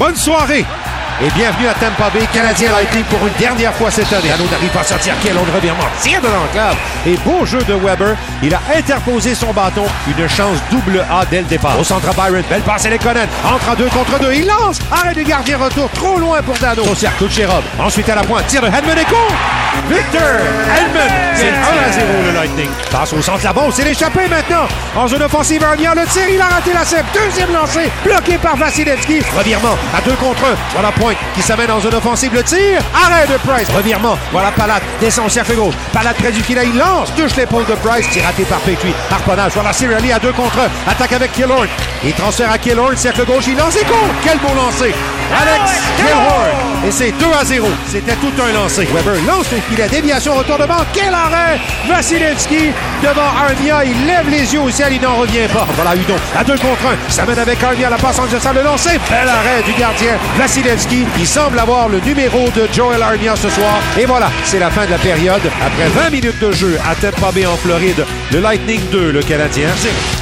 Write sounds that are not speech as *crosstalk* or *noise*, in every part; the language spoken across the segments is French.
Bonne soirée et bienvenue à Tampa Bay, Canadien Lightning pour une dernière fois cette année. Dano n'arrive pas à sortir quel de revirement. Tire de l'enclave. Et beau jeu de Weber. Il a interposé son bâton. Une chance double A dès le départ. Au centre Byron. Belle passe Conan. Entre à deux contre deux. Il lance. Arrêt du gardien retour. Trop loin pour Dano. Au cercle de. Ensuite à la pointe. Tire de Hedman et Victor Hedman. C'est 1 à 0 le Lightning. Passe au centre là-bas. C'est l'échappée maintenant. En zone offensive, Arnia le tire. Il a raté la sève. Deuxième lancé. Bloqué par Vasilevski. Revirement à deux contre un. La pointe qui s'amène en zone offensive. Le tir. Arrêt de Price. Revirement. Voilà Palade. Descend au cercle gauche. Palade près du filet. Il lance. Touche l'épaule de Price. Tir raté par Petrie. Harponnage. Voilà Cirelli à deux contre un. Attaque avec Killorn. Il transfère à Killorn. Cercle gauche. Il lance et compte. Quel beau lancé. Alex Killorn. Et c'est 2 à 0. C'était tout un lancé. Weber lance le filet. Déviation, retournement. Quel arrêt. Vasilevski devant Armia. Il lève les yeux au ciel. Il n'en revient pas. Voilà Udon. À deux contre un. Ça mène avec Armia. La passe en le lancer. Bel arrêt du gardien. Vasilevski il semble avoir le numéro de Joel Armia ce soir. Et voilà, c'est la fin de la période. Après 20 minutes de jeu à Tampa Bay en Floride, le Lightning 2, le Canadien.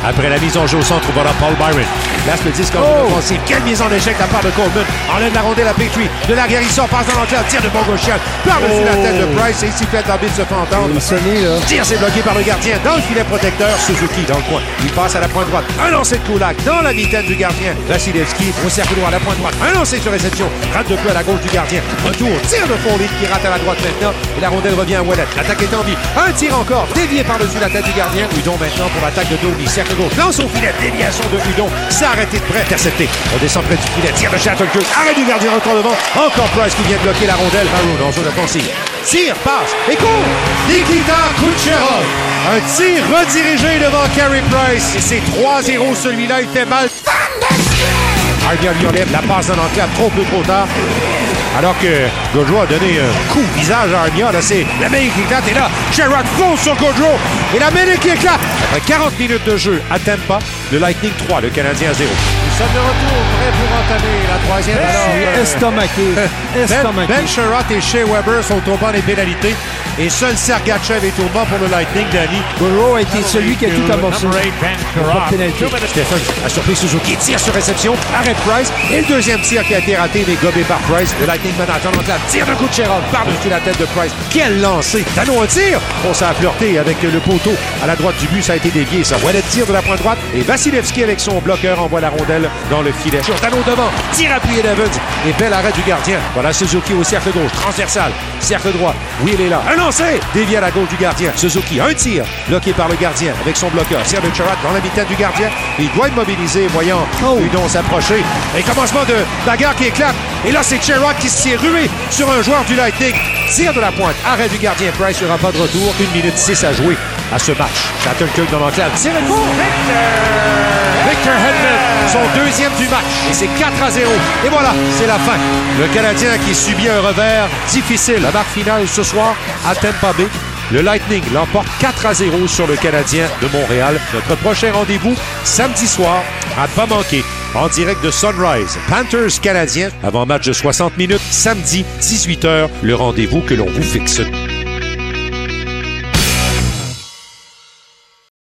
Après la mise en jeu au centre, voilà Paul Byron. Place le disque en oh. offensive. Quelle mise en échec de la part de Coleman. Enlève la rondelle à Petrie. De la guerre, il sort, passe dans l'entrée, tire de gauchial. Par-dessus la tête de oh. Price. Et ici, fait d'arbitre se fait entendre. Tire, c'est bloqué par le gardien. Dans le filet protecteur, Suzuki dans le coin. Il passe à la pointe droite. Un lancer de Kulak dans la mitaine du gardien. Vasilevski au cercle droit à la pointe droite. Un lancer sur réception. Rate de peu à la gauche du gardien. Retour, tire de Foley qui rate à la droite maintenant. Et la rondelle revient à Wallet. L'attaque est en vie. Un tir encore, dévié par-dessus la tête du gardien. Udon maintenant pour l'attaque de Domi. Cercle gauche, lance au filet, déviation de Udon. C'est arrêté de près, intercepté. On descend près du filet, tire de Shattenkirk. Arrêt du gardien encore devant. Encore Price qui vient bloquer la rondelle. Maroon en zone offensive. Tire, passe et court. Nikita Kucherov. Un tir redirigé devant Carey Price. Et c'est 3-0 celui-là. Il fait mal. Armia lui enlève la passe dans l'enclave trop peu trop tard. Alors que Gaudreau a donné un coup de visage à Armia. Là, c'est la main qui éclate. Et là, Sherrod fonce sur Gaudreau. Et la mêlée qui éclate. Après 40 minutes de jeu à Tampa, le Lightning 3, le Canadien 0. Nous sommes de retour, prêts pour entamer la troisième. Alors, euh, estomaqué. *laughs* Ben, estomaqué. Ben, Sherrod et Shea Weber sont au banc des pénalités. Et seul Sergachev est au banc pour le Lightning, Danny. Gaudreau a été celui qui a tout amorcé. Stephen a surpris Suzuki. Tire sur réception. Arrête Price. Et le deuxième tir qui a été raté, mais gobé par Price. Le Lightning manager en la tire de coup de Sherrod par-dessus la tête de Price. Quel lancer! Dano un tir! On s'est flirté avec le poteau à la droite du but. Ça a été dévié. Ça de tir de la pointe droite. Et Vasilevski avec son bloqueur envoie la rondelle dans le filet. Dano devant. Tire appuyé d'Evans. Et bel arrêt du gardien. Voilà Suzuki au cercle gauche. Transversal. Cercle droit. Oui, il est là. Un lancer! Dévié à la gauche du gardien. Suzuki, un tir. Bloqué par le gardien avec son bloqueur. Tire de Charat dans la du gardien. Il doit immobiliser, voyant oh. Udon s'approcher. Et commencement de bagarre qui éclate. Et là, c'est Sherrod qui s'est rué sur un joueur du Lightning. Tire de la pointe. Arrêt du gardien. Price n'aura pas de retour. Une minute six à jouer à ce match. Shattenkirk dans l'enclave. Tire le coup. Victor Hedman, son deuxième du match. Et c'est 4 à 0. Et voilà, c'est la fin. Le Canadien qui subit un revers difficile. La marque finale ce soir à Tampa Bay. Le Lightning l'emporte 4 à 0 sur le Canadien de Montréal. Notre prochain rendez-vous samedi soir à pas manquer en direct de Sunrise. Panthers canadien avant match de 60 minutes samedi 18h. Le rendez-vous que l'on vous fixe.